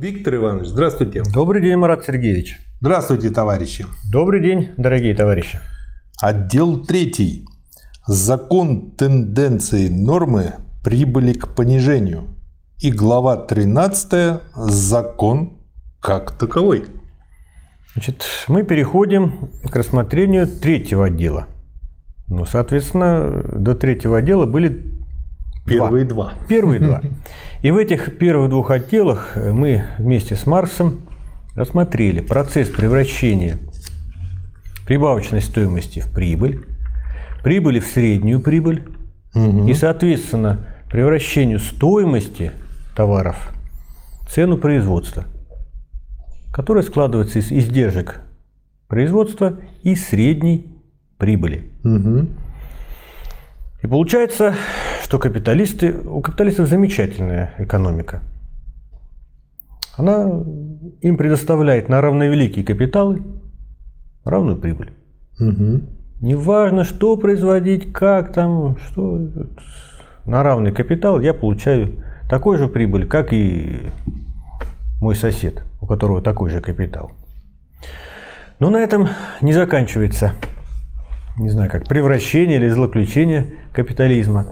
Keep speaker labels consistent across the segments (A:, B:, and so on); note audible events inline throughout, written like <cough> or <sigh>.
A: Виктор Иванович, здравствуйте.
B: Добрый день, Марат Сергеевич.
A: Здравствуйте, товарищи.
B: Добрый день, дорогие товарищи.
A: Отдел третий. Закон тенденции нормы прибыли к понижению. И глава 13 закон как таковой.
B: Значит, мы переходим к рассмотрению третьего отдела. Ну, соответственно, до третьего отдела были
A: Первые два.
B: Первые два. <laughs> И в этих первых двух отделах мы вместе с Марксом рассмотрели процесс превращения прибавочной стоимости в прибыль, прибыли в среднюю прибыль угу. и, соответственно, превращению стоимости товаров в цену производства, которая складывается из издержек производства и средней прибыли. Угу. И получается, что капиталисты, у капиталистов замечательная экономика. Она им предоставляет на равновеликие капиталы равную прибыль. Угу. Неважно, что производить, как там, что на равный капитал я получаю такой же прибыль, как и мой сосед, у которого такой же капитал. Но на этом не заканчивается не знаю, как превращение или злоключение капитализма.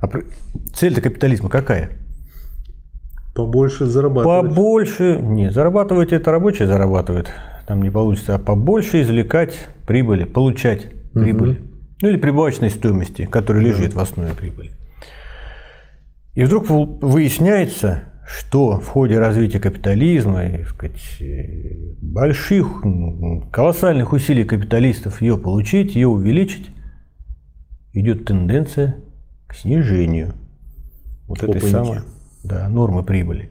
B: А цель-то капитализма какая?
A: Побольше зарабатывать.
B: Побольше. Не, зарабатывать это рабочие зарабатывают. Там не получится. А побольше извлекать прибыли, получать угу. прибыль. Ну или прибавочной стоимости, которая лежит в основе прибыли. И вдруг выясняется, что в ходе развития капитализма и сказать, больших, колоссальных усилий капиталистов ее получить, ее увеличить, идет тенденция к снижению вот этой самой да, нормы прибыли.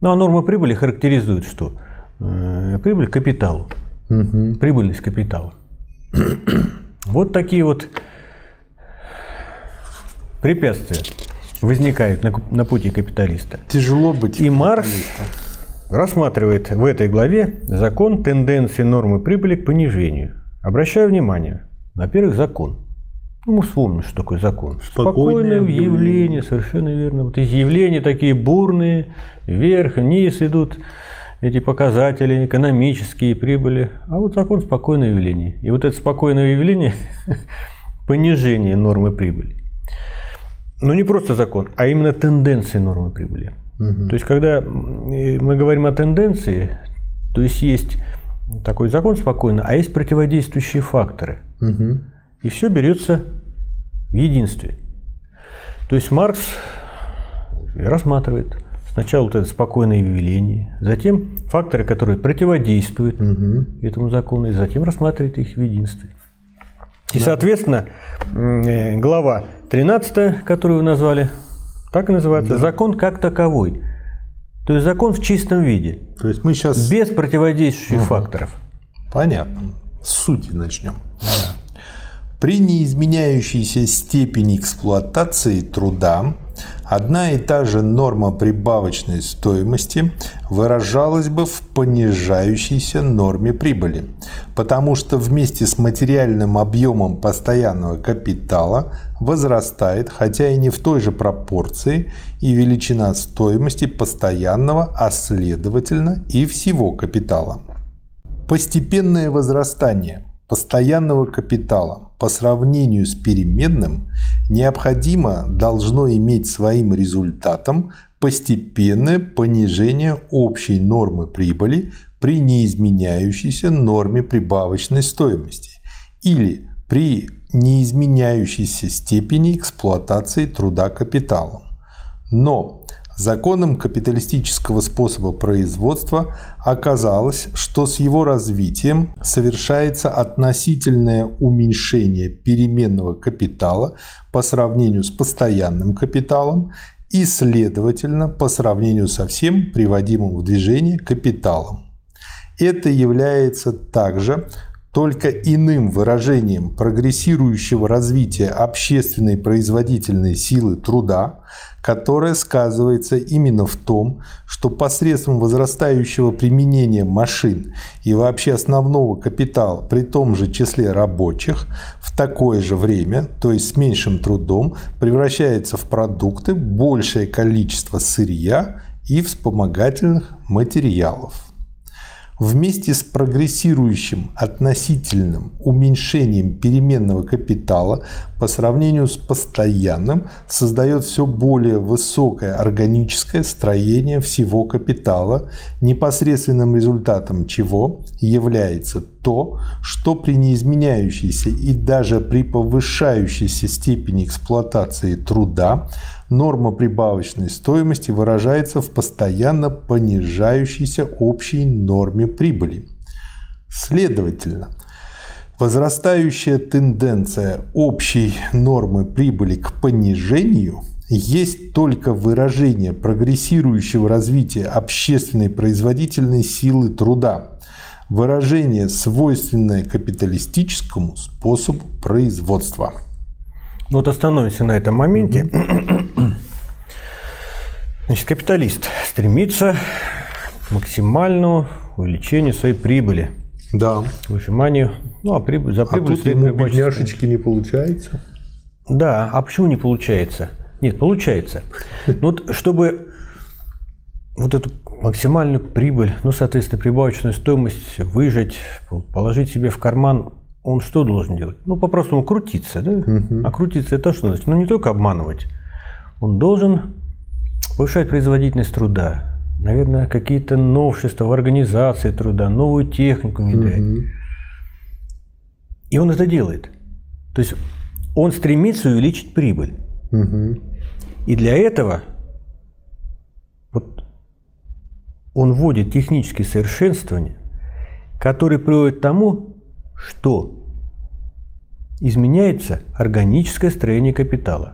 B: Ну а норма прибыли характеризует что? Э, прибыль к капиталу. Угу. Прибыльность капитала. вот такие вот препятствия возникают на, на пути капиталиста.
A: Тяжело быть.
B: И Марс рассматривает в этой главе закон тенденции нормы прибыли к понижению. Обращаю внимание, во-первых, закон. Ну, мы вспомним, что такое закон. Спокойное, Спокойное явление, совершенно верно. Вот эти явления такие бурные, вверх, вниз идут эти показатели экономические прибыли. А вот закон спокойное явление. И вот это спокойное явление – понижение нормы прибыли ну не просто закон, а именно тенденции нормы прибыли. Угу. То есть, когда мы говорим о тенденции, то есть есть такой закон спокойно, а есть противодействующие факторы. Угу. И все берется в единстве. То есть Маркс рассматривает сначала вот это спокойное явление, затем факторы, которые противодействуют угу. этому закону, и затем рассматривает их в единстве. И, соответственно, э, глава 13, которую вы назвали, так и называется, да. закон как таковой. То есть закон в чистом виде.
A: То есть мы сейчас...
B: Без противодействующих угу. факторов.
A: Понятно. С сути начнем. Да. При неизменяющейся степени эксплуатации труда одна и та же норма прибавочной стоимости выражалась бы в понижающейся норме прибыли, потому что вместе с материальным объемом постоянного капитала возрастает, хотя и не в той же пропорции, и величина стоимости постоянного, а следовательно и всего капитала. Постепенное возрастание постоянного капитала по сравнению с переменным необходимо должно иметь своим результатом постепенное понижение общей нормы прибыли при неизменяющейся норме прибавочной стоимости или при неизменяющейся степени эксплуатации труда капиталом. Но законом капиталистического способа производства оказалось, что с его развитием совершается относительное уменьшение переменного капитала по сравнению с постоянным капиталом и, следовательно, по сравнению со всем приводимым в движение капиталом. Это является также только иным выражением прогрессирующего развития общественной производительной силы труда, которое сказывается именно в том, что посредством возрастающего применения машин и вообще основного капитала при том же числе рабочих в такое же время, то есть с меньшим трудом, превращается в продукты большее количество сырья и вспомогательных материалов. Вместе с прогрессирующим относительным уменьшением переменного капитала по сравнению с постоянным создает все более высокое органическое строение всего капитала, непосредственным результатом чего является то, что при неизменяющейся и даже при повышающейся степени эксплуатации труда норма прибавочной стоимости выражается в постоянно понижающейся общей норме прибыли. Следовательно, возрастающая тенденция общей нормы прибыли к понижению есть только выражение прогрессирующего развития общественной производительной силы труда, выражение, свойственное капиталистическому способу производства.
B: Вот остановимся на этом моменте. Значит, капиталист стремится к максимальному увеличению своей прибыли.
A: Да.
B: Выжиманию. Ну, а прибыль, за прибыль
A: а тут ему бедняшечки не получается?
B: Да, а почему не получается? Нет, получается. Ну, вот чтобы вот эту максимальную прибыль, ну, соответственно, прибавочную стоимость выжать, положить себе в карман он что должен делать? Ну, по-простому крутиться, да? Угу. А крутиться это что значит? Ну, не только обманывать. Он должен повышать производительность труда, наверное, какие-то новшества в организации труда, новую технику внедрять. Угу. И он это делает. То есть он стремится увеличить прибыль. Угу. И для этого вот он вводит технические совершенствования, которые приводят к тому, что изменяется органическое строение капитала.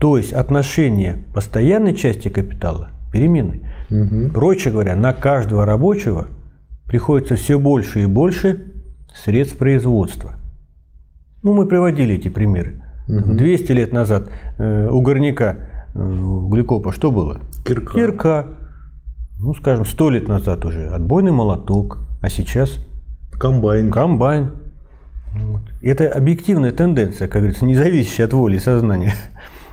B: То есть отношение постоянной части капитала переменной. Угу. Проще говоря, на каждого рабочего приходится все больше и больше средств производства. Ну, мы приводили эти примеры. Угу. 200 лет назад э, у горняка э, Гликопа что было?
A: Кирка.
B: Кирка. Ну, скажем, 100 лет назад уже отбойный молоток. А сейчас –
A: Комбайн.
B: Комбайн. Вот. Это объективная тенденция, как говорится, не зависящая от воли и сознания.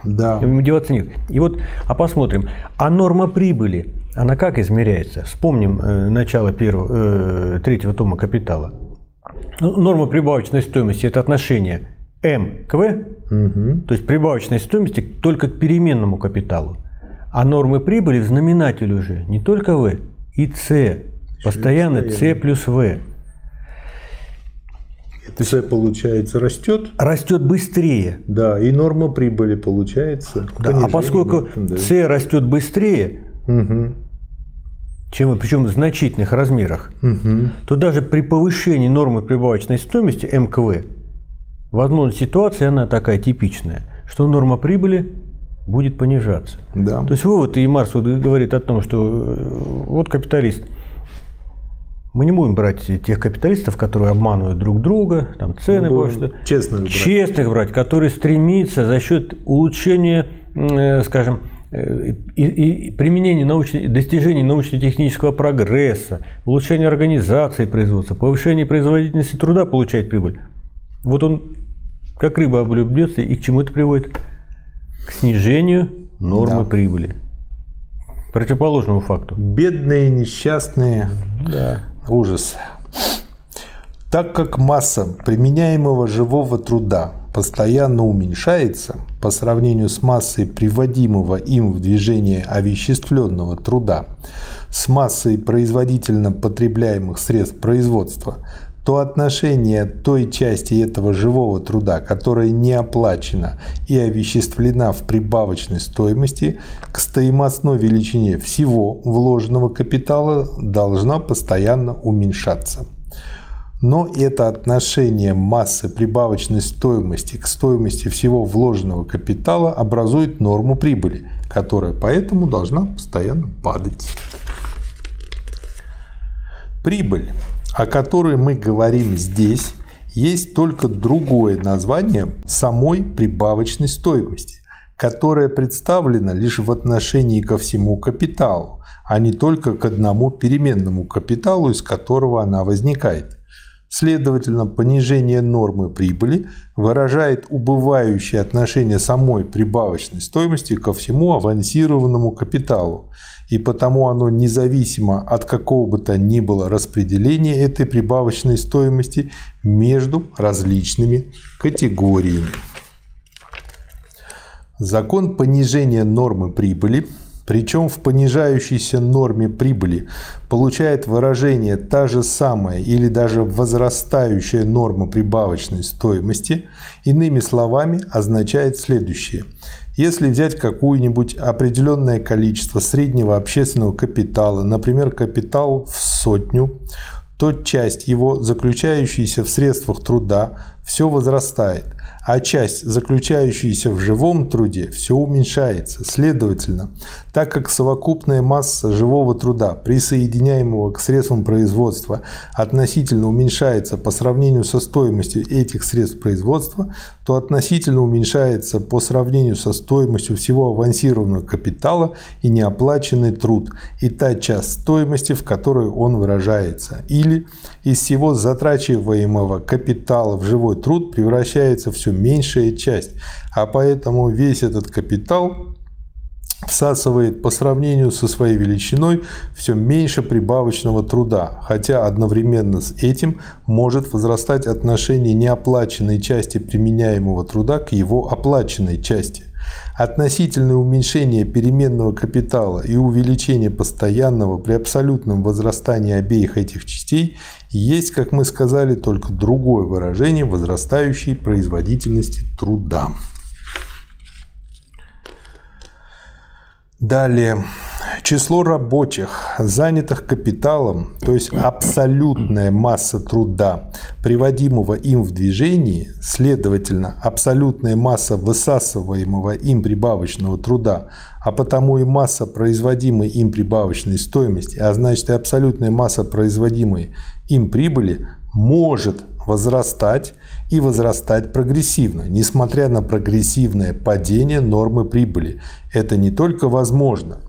A: Да. <laughs>
B: Деваться нет. И вот, а посмотрим, а норма прибыли, она как измеряется? Вспомним э, начало первого, э, третьего тома «Капитала». Ну, норма прибавочной стоимости – это отношение М к В, угу. то есть прибавочной стоимости только к переменному капиталу. А нормы прибыли в знаменателе уже не только В, и С, постоянно С плюс В.
A: С, получается, растет.
B: Растет быстрее.
A: Да, и норма прибыли получается.
B: Да, а поскольку да. С растет быстрее, угу. чем причем в значительных размерах, угу. то даже при повышении нормы прибавочной стоимости МКВ, возможно, ситуация она такая типичная, что норма прибыли будет понижаться.
A: Да.
B: То есть вывод и Марс вот говорит о том, что э, вот капиталист – мы не будем брать тех капиталистов, которые обманывают друг друга, там цены
A: повышают. Честных брать.
B: Честных брать, которые стремятся за счет улучшения, э, скажем, э, и, и применения научной, достижений научно-технического прогресса, улучшения организации производства, повышения производительности труда получать прибыль. Вот он как рыба облюбнется, и к чему это приводит? К снижению нормы да. прибыли. Противоположному факту.
A: Бедные, несчастные.
B: Да.
A: Ужас. Так как масса применяемого живого труда постоянно уменьшается по сравнению с массой приводимого им в движение овеществленного труда, с массой производительно потребляемых средств производства, то отношение той части этого живого труда, которая не оплачена и овеществлена в прибавочной стоимости, к стоимостной величине всего вложенного капитала должна постоянно уменьшаться. Но это отношение массы прибавочной стоимости к стоимости всего вложенного капитала образует норму прибыли, которая поэтому должна постоянно падать. Прибыль о которой мы говорим здесь, есть только другое название самой прибавочной стоимости, которая представлена лишь в отношении ко всему капиталу, а не только к одному переменному капиталу, из которого она возникает. Следовательно, понижение нормы прибыли выражает убывающее отношение самой прибавочной стоимости ко всему авансированному капиталу, и потому оно независимо от какого бы то ни было распределения этой прибавочной стоимости между различными категориями. Закон понижения нормы прибыли причем в понижающейся норме прибыли получает выражение та же самая или даже возрастающая норма прибавочной стоимости, иными словами, означает следующее. Если взять какое-нибудь определенное количество среднего общественного капитала, например, капитал в сотню, то часть его, заключающаяся в средствах труда, все возрастает – а часть, заключающаяся в живом труде, все уменьшается. Следовательно, так как совокупная масса живого труда, присоединяемого к средствам производства, относительно уменьшается по сравнению со стоимостью этих средств производства, то относительно уменьшается по сравнению со стоимостью всего авансированного капитала и неоплаченный труд, и та часть стоимости, в которой он выражается. Или из всего затрачиваемого капитала в живой труд превращается все меньшая часть, а поэтому весь этот капитал всасывает по сравнению со своей величиной все меньше прибавочного труда, хотя одновременно с этим может возрастать отношение неоплаченной части применяемого труда к его оплаченной части. Относительное уменьшение переменного капитала и увеличение постоянного при абсолютном возрастании обеих этих частей есть, как мы сказали, только другое выражение возрастающей производительности труда. Далее. Число рабочих, занятых капиталом, то есть абсолютная масса труда, приводимого им в движении, следовательно, абсолютная масса высасываемого им прибавочного труда, а потому и масса производимой им прибавочной стоимости, а значит и абсолютная масса производимой им прибыли, может возрастать и возрастать прогрессивно, несмотря на прогрессивное падение нормы прибыли. Это не только возможно.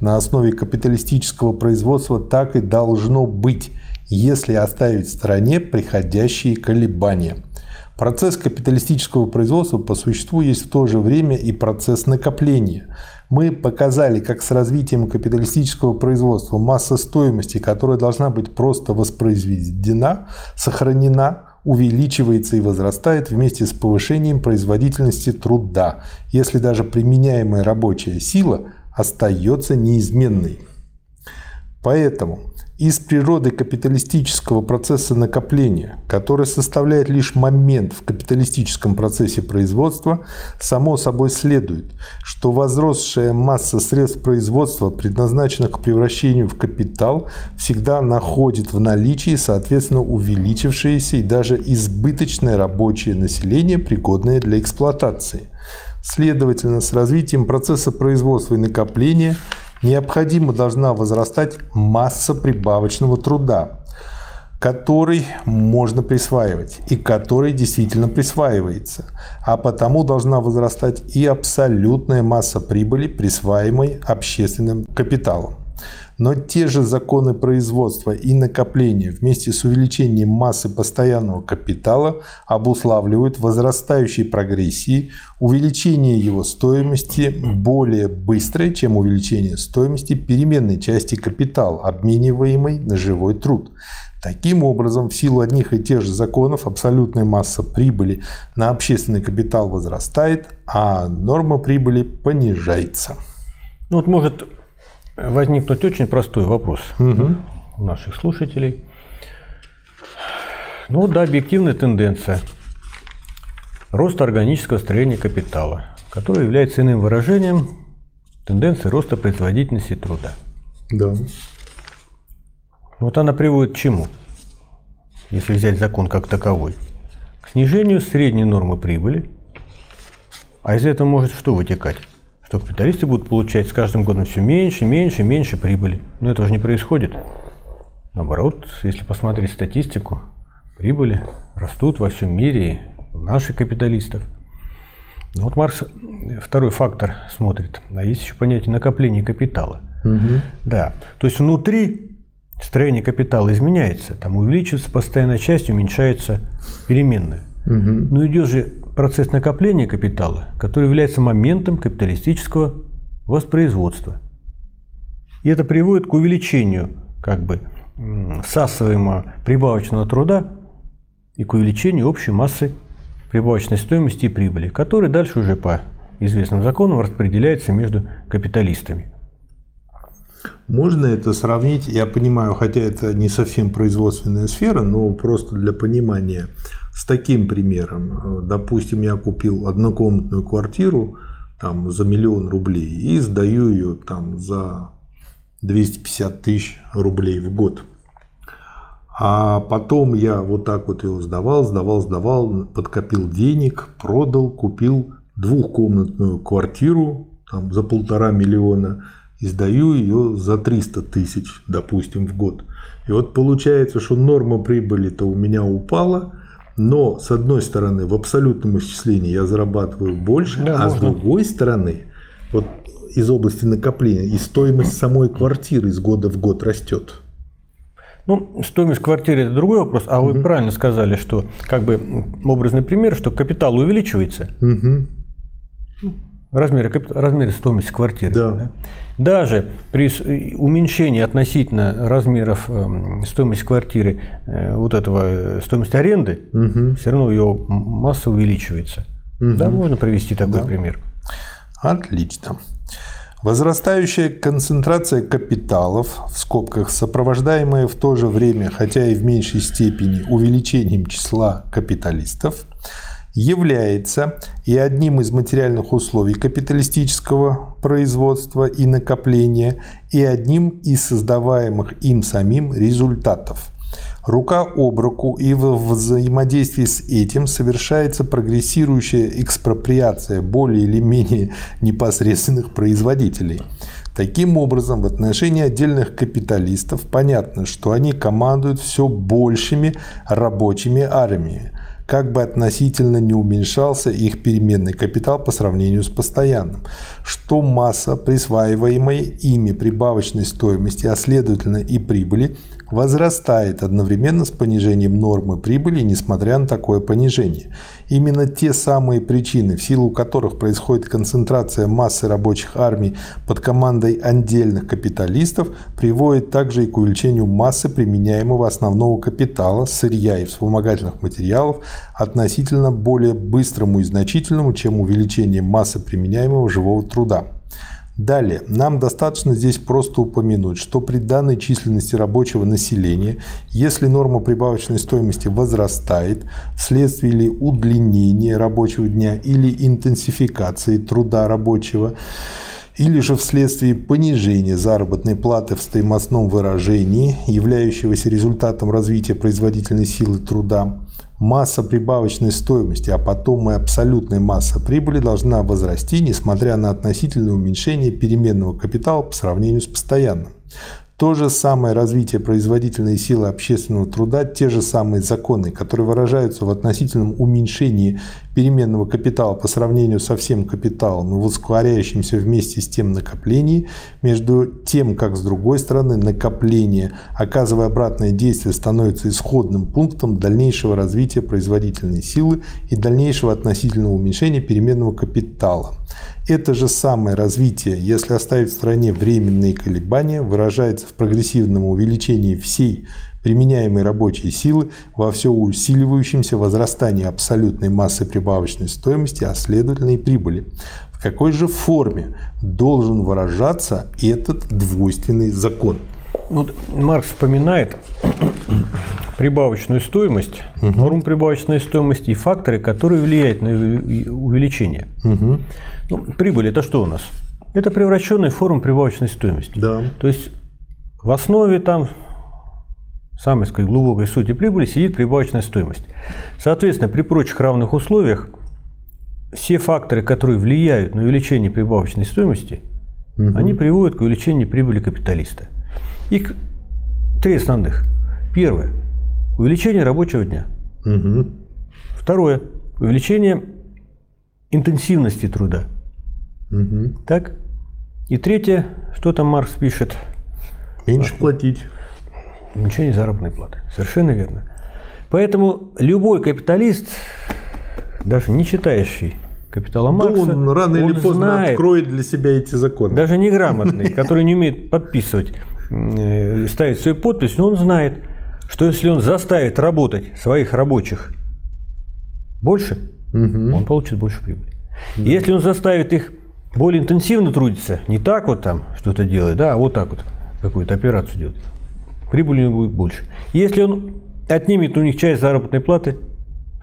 A: На основе капиталистического производства так и должно быть, если оставить в стороне приходящие колебания. Процесс капиталистического производства по существу есть в то же время и процесс накопления. Мы показали, как с развитием капиталистического производства масса стоимости, которая должна быть просто воспроизведена, сохранена, увеличивается и возрастает вместе с повышением производительности труда, если даже применяемая рабочая сила остается неизменной. Поэтому из природы капиталистического процесса накопления, который составляет лишь момент в капиталистическом процессе производства, само собой следует, что возросшая масса средств производства, предназначенных к превращению в капитал, всегда находит в наличии, соответственно, увеличившееся и даже избыточное рабочее население, пригодное для эксплуатации. Следовательно, с развитием процесса производства и накопления – необходимо должна возрастать масса прибавочного труда, который можно присваивать и который действительно присваивается, а потому должна возрастать и абсолютная масса прибыли, присваиваемой общественным капиталом. Но те же законы производства и накопления вместе с увеличением массы постоянного капитала обуславливают возрастающей прогрессии увеличение его стоимости более быстрое, чем увеличение стоимости переменной части капитала, обмениваемой на живой труд. Таким образом, в силу одних и тех же законов абсолютная масса прибыли на общественный капитал возрастает, а норма прибыли понижается.
B: Ну вот может возникнуть очень простой вопрос угу. у наших слушателей. Ну да, объективная тенденция роста органического строения капитала, который является иным выражением тенденции роста производительности труда.
A: Да.
B: Вот она приводит к чему? Если взять закон как таковой. К снижению средней нормы прибыли. А из этого может что вытекать? Что капиталисты будут получать с каждым годом все меньше, меньше, меньше прибыли. Но этого же не происходит. Наоборот, если посмотреть статистику, прибыли растут во всем мире, у наших капиталистов. Ну, вот Маркс второй фактор смотрит. А есть еще понятие накопления капитала. Угу. Да. То есть внутри строение капитала изменяется, там увеличивается постоянная часть, уменьшается переменная.
A: Мгм.
B: Но идет же процесс накопления капитала, который является моментом капиталистического воспроизводства. И это приводит к увеличению как бы всасываемого прибавочного труда и к увеличению общей массы прибавочной стоимости и прибыли, который дальше уже по известным законам распределяется между капиталистами.
A: Можно это сравнить, я понимаю, хотя это не совсем производственная сфера, но просто для понимания, с таким примером. Э, Допустим, я купил однокомнатную квартиру там, за миллион рублей и сдаю ее там, за 250 тысяч рублей в год. А потом я вот так вот его сдавал, сдавал, сдавал, подкопил денег, продал, купил двухкомнатную квартиру там, за полтора миллиона и сдаю ее за 300 тысяч, допустим, в год. И вот получается, что норма прибыли-то у меня упала, но с одной стороны в абсолютном исчислении я зарабатываю больше,
B: Да,
A: а с
B: можно.
A: другой стороны вот из области накопления и стоимость самой квартиры из года в год растет.
B: Ну, стоимость квартиры – это другой вопрос, а вы правильно сказали, что, как бы, образный пример, что капитал увеличивается,
A: Мгм.
B: Размеры, капит- размеры стоимости квартиры.
A: Да.
B: Даже при э, уменьшении относительно размеров эм, стоимости квартиры, э, вот этого э, стоимости аренды,
A: Мгм.
B: все равно ее масса увеличивается. Да, можно привести такой пример.
A: Отлично. Возрастающая концентрация капиталов, в скобках сопровождаемая в то же время, хотя и в меньшей степени, увеличением числа капиталистов, является и одним из материальных условий капиталистического производства и накопления, и одним из создаваемых им самим результатов. Рука об руку и в взаимодействии с этим совершается прогрессирующая экспроприация более или менее непосредственных производителей. Таким образом, в отношении отдельных капиталистов понятно, что они командуют все большими рабочими армиями, как бы относительно не уменьшался их переменный капитал по сравнению с постоянным, что масса присваиваемой ими прибавочной стоимости, а следовательно и прибыли, возрастает одновременно с понижением нормы прибыли, несмотря на такое понижение. Именно те самые причины, в силу которых происходит концентрация массы рабочих армий под командой отдельных капиталистов, приводят также и к увеличению массы применяемого основного капитала, сырья и вспомогательных материалов относительно более быстрому и значительному, чем увеличение массы применяемого живого труда. Далее, нам достаточно здесь просто упомянуть, что при данной численности рабочего населения, если норма прибавочной стоимости возрастает вследствие или удлинения рабочего дня или интенсификации труда рабочего, или же вследствие понижения заработной платы в стоимостном выражении, являющегося результатом развития производительной силы труда, масса прибавочной стоимости, а потом и абсолютная масса прибыли должна возрасти, несмотря на относительное уменьшение переменного капитала по сравнению с постоянным. То же самое развитие производительной силы общественного труда, те же самые законы, которые выражаются в относительном уменьшении переменного капитала по сравнению со всем капиталом в ускоряющемся вместе с тем накоплении, между тем, как с другой стороны накопление, оказывая обратное действие, становится исходным пунктом дальнейшего развития производительной силы и дальнейшего относительного уменьшения переменного капитала. Это же самое развитие, если оставить в стороне временные колебания, выражается в прогрессивном увеличении всей применяемой рабочей силы во все усиливающемся возрастании абсолютной массы прибавочной стоимости, а следовательно и прибыли. В какой же форме должен выражаться этот двойственный закон?
B: Вот Маркс вспоминает прибавочную стоимость, норму прибавочной стоимости и факторы, которые влияют на увеличение.
A: Угу.
B: Ну, прибыль это что у нас? Это превращенная форма прибавочной стоимости.
A: Да.
B: То есть в основе там самой сказать, глубокой сути прибыли сидит прибавочная стоимость. Соответственно, при прочих равных условиях все факторы, которые влияют на увеличение прибавочной стоимости,
A: Мгм.
B: они приводят к увеличению прибыли капиталиста. И три основных. Первое – увеличение рабочего дня.
A: Угу.
B: Второе – увеличение интенсивности труда.
A: Угу.
B: Так? И третье, что там Маркс пишет?
A: Меньше платить.
B: Ничего не заработной платы. Совершенно верно. Поэтому любой капиталист, даже не читающий капитала Маркса,
A: Да он рано или поздно
B: знает,
A: откроет для себя эти законы.
B: даже неграмотный, который не умеет подписывать, э, ставить свою подпись, но он знает, что если он заставит работать своих рабочих больше, он получит больше прибыли. И Если он заставит их более интенсивно трудиться, не так вот там что-то делать, да, а вот так вот какую-то операцию делать, прибыли у него будет больше. Если он отнимет у них часть заработной платы,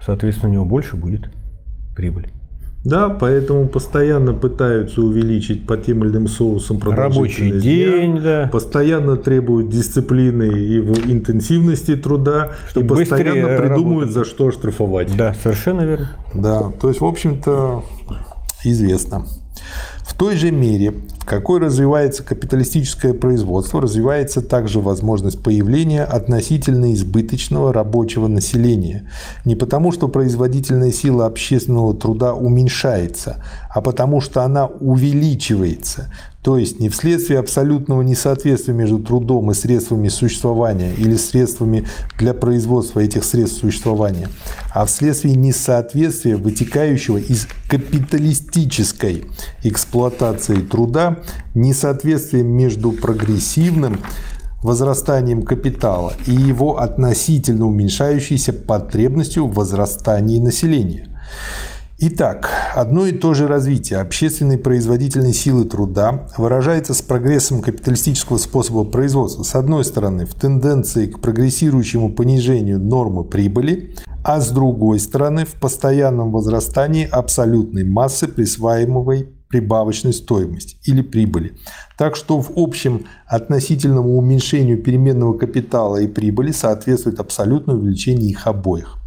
B: соответственно, у него больше будет прибыли.
A: Да, поэтому постоянно пытаются увеличить по тем или иным соусам
B: Рабочий день,
A: дня,
B: да.
A: постоянно требуют дисциплины и в интенсивности труда,
B: Чтобы
A: и постоянно придумывают, за что штрафовать.
B: Да, совершенно верно.
A: Да, то есть, в общем-то, известно. В той же мере, какой развивается капиталистическое производство, развивается также возможность появления относительно избыточного рабочего населения. Не потому, что производительная сила общественного труда уменьшается, а потому, что она увеличивается. То есть не вследствие абсолютного несоответствия между трудом и средствами существования или средствами для производства этих средств существования, а вследствие несоответствия, вытекающего из капиталистической эксплуатации труда, несоответствие между прогрессивным возрастанием капитала и его относительно уменьшающейся потребностью в возрастании населения. Итак, одно и то же развитие общественной производительной силы труда выражается с прогрессом капиталистического способа производства, с одной стороны, в тенденции к прогрессирующему понижению нормы прибыли, а с другой стороны, в постоянном возрастании абсолютной массы присваиваемой прибавочной стоимости или прибыли. Так что в общем относительному уменьшению переменного капитала и прибыли соответствует абсолютное увеличение их обоих.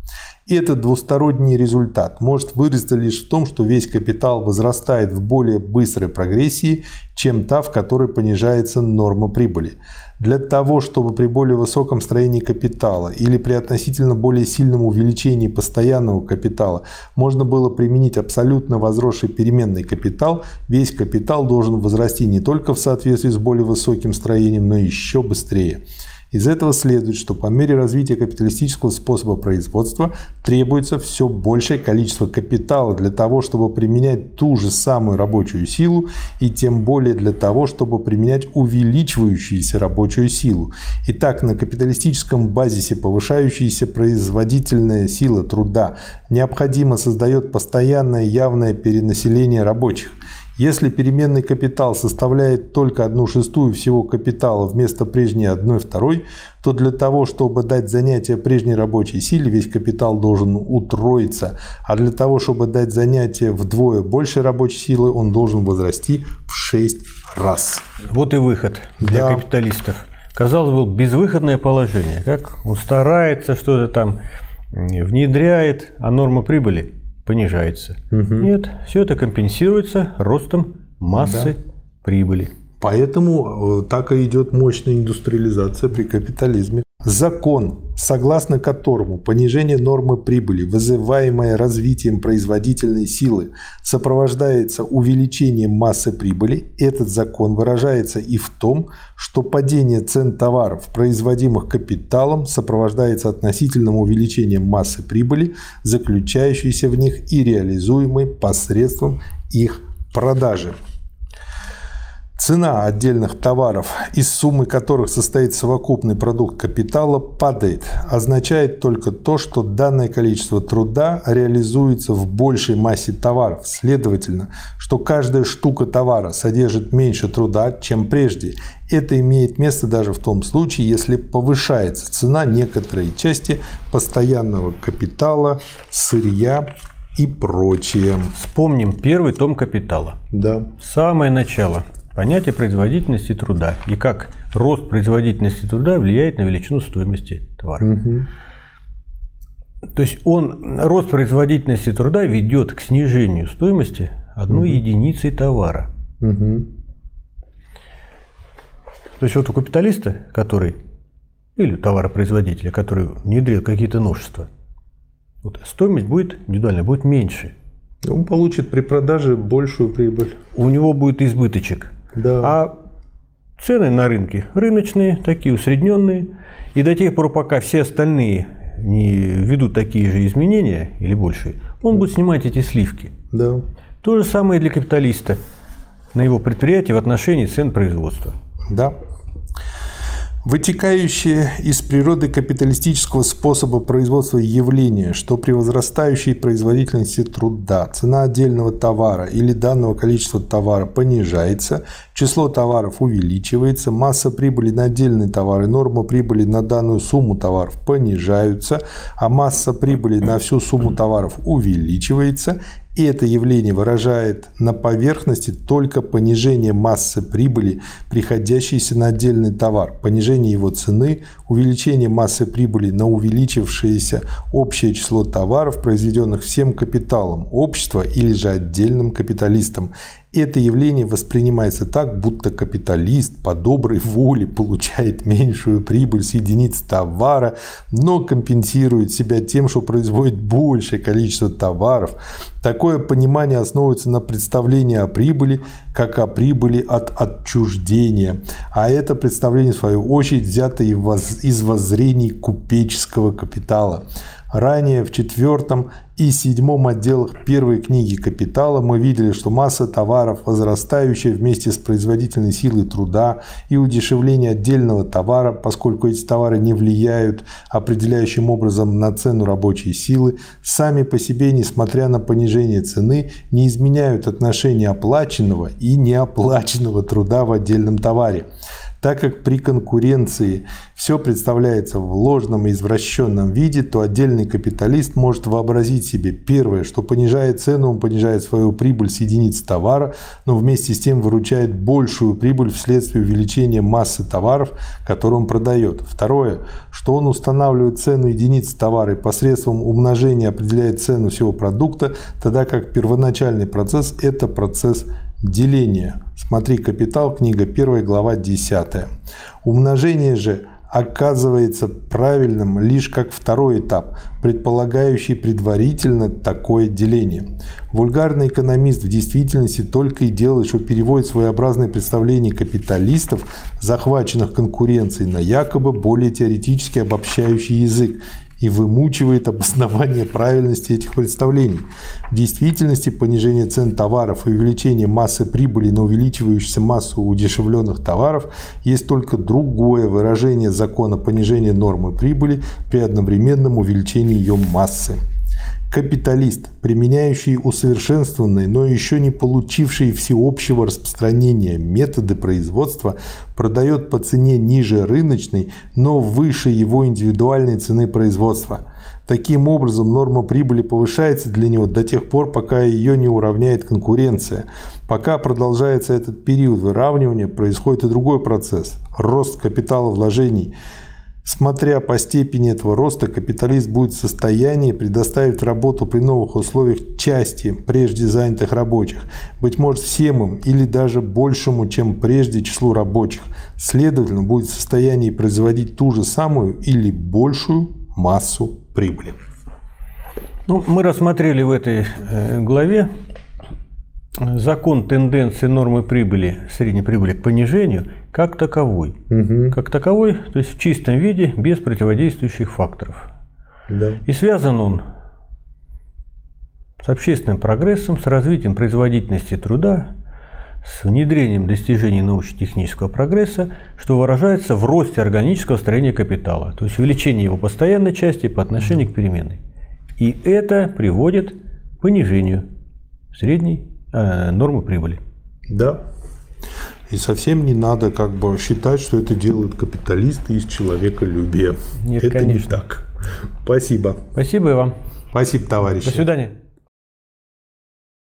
A: И этот двусторонний результат может выразиться лишь в том, что весь капитал возрастает в более быстрой прогрессии, чем та, в которой понижается норма прибыли. Для того, чтобы при более высоком строении капитала или при относительно более сильном увеличении постоянного капитала можно было применить абсолютно возросший переменный капитал, весь капитал должен возрасти не только в соответствии с более высоким строением, но еще быстрее. Из этого следует, что по мере развития капиталистического способа производства требуется все большее количество капитала для того, чтобы применять ту же самую рабочую силу, и тем более для того, чтобы применять увеличивающуюся рабочую силу. Итак, на капиталистическом базисе повышающаяся производительная сила труда необходимо создает постоянное явное перенаселение рабочих. Если переменный капитал составляет только одну шестую всего капитала вместо прежней одной второй, то для того, чтобы дать занятие прежней рабочей силе, весь капитал должен утроиться, а для того, чтобы дать занятие вдвое больше рабочей силы, он должен возрасти в 6 раз.
B: Вот и выход для
A: Да.
B: капиталистов. Казалось бы, безвыходное положение. Как он старается, что-то там внедряет, а норма прибыли понижается. Нет, все это компенсируется ростом массы прибыли.
A: Поэтому э, так и идет мощная индустриализация при капитализме. Закон, согласно которому понижение нормы прибыли, вызываемое развитием производительной силы, сопровождается увеличением массы прибыли, этот закон выражается и в том, что падение цен товаров, производимых капиталом, сопровождается относительным увеличением массы прибыли, заключающейся в них и реализуемой посредством их продажи. Цена отдельных товаров, из суммы которых состоит совокупный продукт капитала, падает. Означает только то, что данное количество труда реализуется в большей массе товаров. Следовательно, что каждая штука товара содержит меньше труда, чем прежде. Это имеет место даже в том случае, если повышается цена некоторой части постоянного капитала, сырья и прочее.
B: Вспомним первый том «Капитала».
A: Да.
B: Самое начало. Понятие производительности труда и как рост производительности труда влияет на величину стоимости товара. То есть он, рост производительности труда ведет к снижению стоимости одной единицы товара. То есть вот у капиталиста, который, или товаропроизводителя, который внедрил какие-то новшества, вот стоимость будет индивидуальная, будет меньше.
A: Он получит при продаже большую прибыль.
B: У него будет избыточек.
A: Да.
B: А Цены на рынке рыночные, такие усредненные. И до тех пор, пока все остальные не ведут такие же изменения или больше, он будет снимать эти сливки.
A: Да.
B: То же самое для капиталиста на его предприятии в отношении цен производства.
A: Да. Вытекающее из природы капиталистического способа производства явление, что при возрастающей производительности труда цена отдельного товара или данного количества товара понижается, число товаров увеличивается, масса прибыли на отдельные товары, норма прибыли на данную сумму товаров понижаются, а масса прибыли на всю сумму товаров увеличивается, и это явление выражает на поверхности только понижение массы прибыли, приходящейся на отдельный товар, понижение его цены, увеличение массы прибыли на увеличившееся общее число товаров, произведенных всем капиталом общества или же отдельным капиталистом. Это явление воспринимается так, будто капиталист по доброй воле получает меньшую прибыль с единиц товара, но компенсирует себя тем, что производит большее количество товаров. Такое понимание основывается на представлении о прибыли, как о прибыли от отчуждения. А это представление, в свою очередь, взято из воззрений купеческого капитала. Ранее в четвертом и седьмом отделах первой книги «Капитала» мы видели, что масса товаров, возрастающая вместе с производительной силой труда и удешевление отдельного товара, поскольку эти товары не влияют определяющим образом на цену рабочей силы, сами по себе, несмотря на понижение цены, не изменяют отношения оплаченного и неоплаченного труда в отдельном товаре. Так как при конкуренции все представляется в ложном и извращенном виде, то отдельный капиталист может вообразить себе первое, что понижая цену, он понижает свою прибыль с единиц товара, но вместе с тем выручает большую прибыль вследствие увеличения массы товаров, которые он продает. Второе, что он устанавливает цену единиц товара и посредством умножения определяет цену всего продукта, тогда как первоначальный процесс – это процесс деления. Смотри «Капитал», книга 1, глава 10. Умножение же оказывается правильным лишь как второй этап, предполагающий предварительно такое деление. Вульгарный экономист в действительности только и делает, что переводит своеобразное представление капиталистов, захваченных конкуренцией, на якобы более теоретически обобщающий язык и вымучивает обоснование правильности этих представлений. В действительности понижение цен товаров и увеличение массы прибыли на увеличивающуюся массу удешевленных товаров есть только другое выражение закона понижения нормы прибыли при одновременном увеличении ее массы. Капиталист, применяющий усовершенствованные, но еще не получившие всеобщего распространения методы производства, продает по цене ниже рыночной, но выше его индивидуальной цены производства. Таким образом, норма прибыли повышается для него до тех пор, пока ее не уравняет конкуренция. Пока продолжается этот период выравнивания, происходит и другой процесс – рост капитала вложений – Смотря по степени этого роста, капиталист будет в состоянии предоставить работу при новых условиях части прежде занятых рабочих, быть может всем им или даже большему, чем прежде числу рабочих. Следовательно, будет в состоянии производить ту же самую или большую массу прибыли.
B: Ну, мы рассмотрели в этой э, главе закон тенденции нормы прибыли, средней прибыли к понижению как таковой. Угу. Как таковой, то есть в чистом виде, без противодействующих факторов. Да. И связан он с общественным прогрессом, с развитием производительности труда, с внедрением достижений научно-технического прогресса, что выражается в росте органического строения капитала, то есть увеличении его постоянной части по отношению к переменной. И это приводит к понижению средней э, нормы прибыли.
A: Да. И совсем не надо как бы считать, что это делают капиталисты из человеколюбия.
B: Нет,
A: это
B: конечно.
A: не так. Спасибо.
B: Спасибо и вам.
A: Спасибо, товарищи.
B: До свидания.